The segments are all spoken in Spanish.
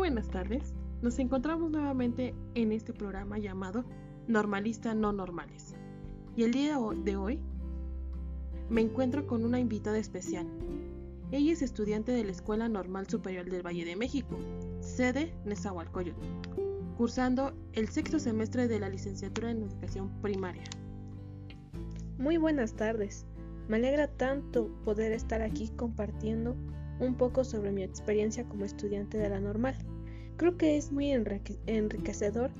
buenas tardes. Nos encontramos nuevamente en este programa llamado Normalista No Normales. Y el día de hoy me encuentro con una invitada especial. Ella es estudiante de la Escuela Normal Superior del Valle de México, sede Nezahualcóyotl, cursando el sexto semestre de la licenciatura en Educación Primaria. Muy buenas tardes. Me alegra tanto poder estar aquí compartiendo un poco sobre mi experiencia como estudiante de la normal. Creo que es muy enriquecedor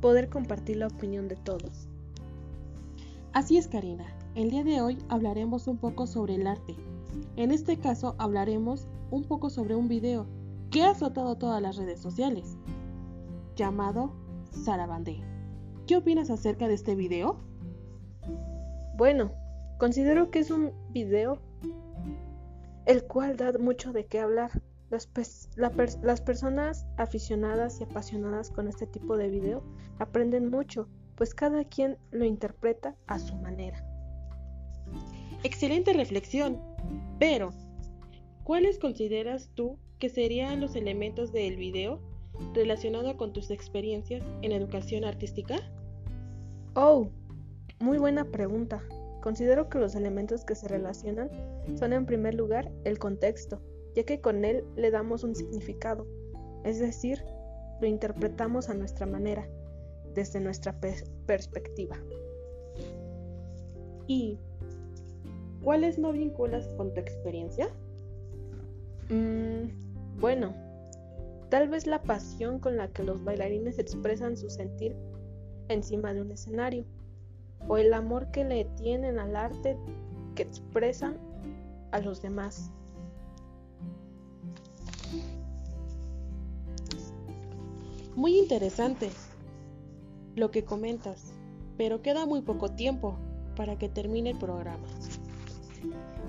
poder compartir la opinión de todos. Así es, Karina. El día de hoy hablaremos un poco sobre el arte. En este caso hablaremos un poco sobre un video que ha azotado todas las redes sociales, llamado Sarabandé. ¿Qué opinas acerca de este video? Bueno, considero que es un video el cual da mucho de qué hablar. Las, las, personas aficionadas y apasionadas con este tipo de video aprenden mucho, pues cada quien lo interpreta a su manera. Excelente reflexión, pero ¿cuáles consideras tú que serían los elementos del video relacionado con tus experiencias en educación artística? Oh, muy buena pregunta. Considero que los elementos que se relacionan son en primer lugar el contexto, ya que con él le damos un significado, es decir, lo interpretamos a nuestra manera, desde nuestra perspectiva. ¿Y cuáles no vinculas con tu experiencia? Mm, bueno, tal vez la pasión con la que los bailarines expresan su sentir encima de un escenario o el amor que le tienen al arte que expresan a los demás. Muy interesante lo que comentas, pero queda muy poco tiempo para que termine el programa.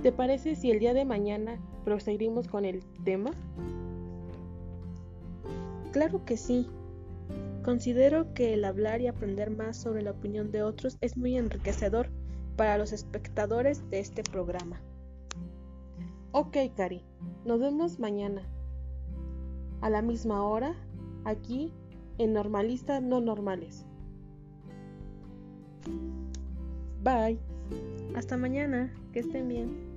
¿Te parece si el día de mañana proseguimos con el tema? Claro que sí. Considero que el hablar y aprender más sobre la opinión de otros es muy enriquecedor para los espectadores de este programa. Ok, Cari, nos vemos mañana. A la misma hora, aquí en Normalistas No Normales. Bye. Hasta mañana. Que estén bien.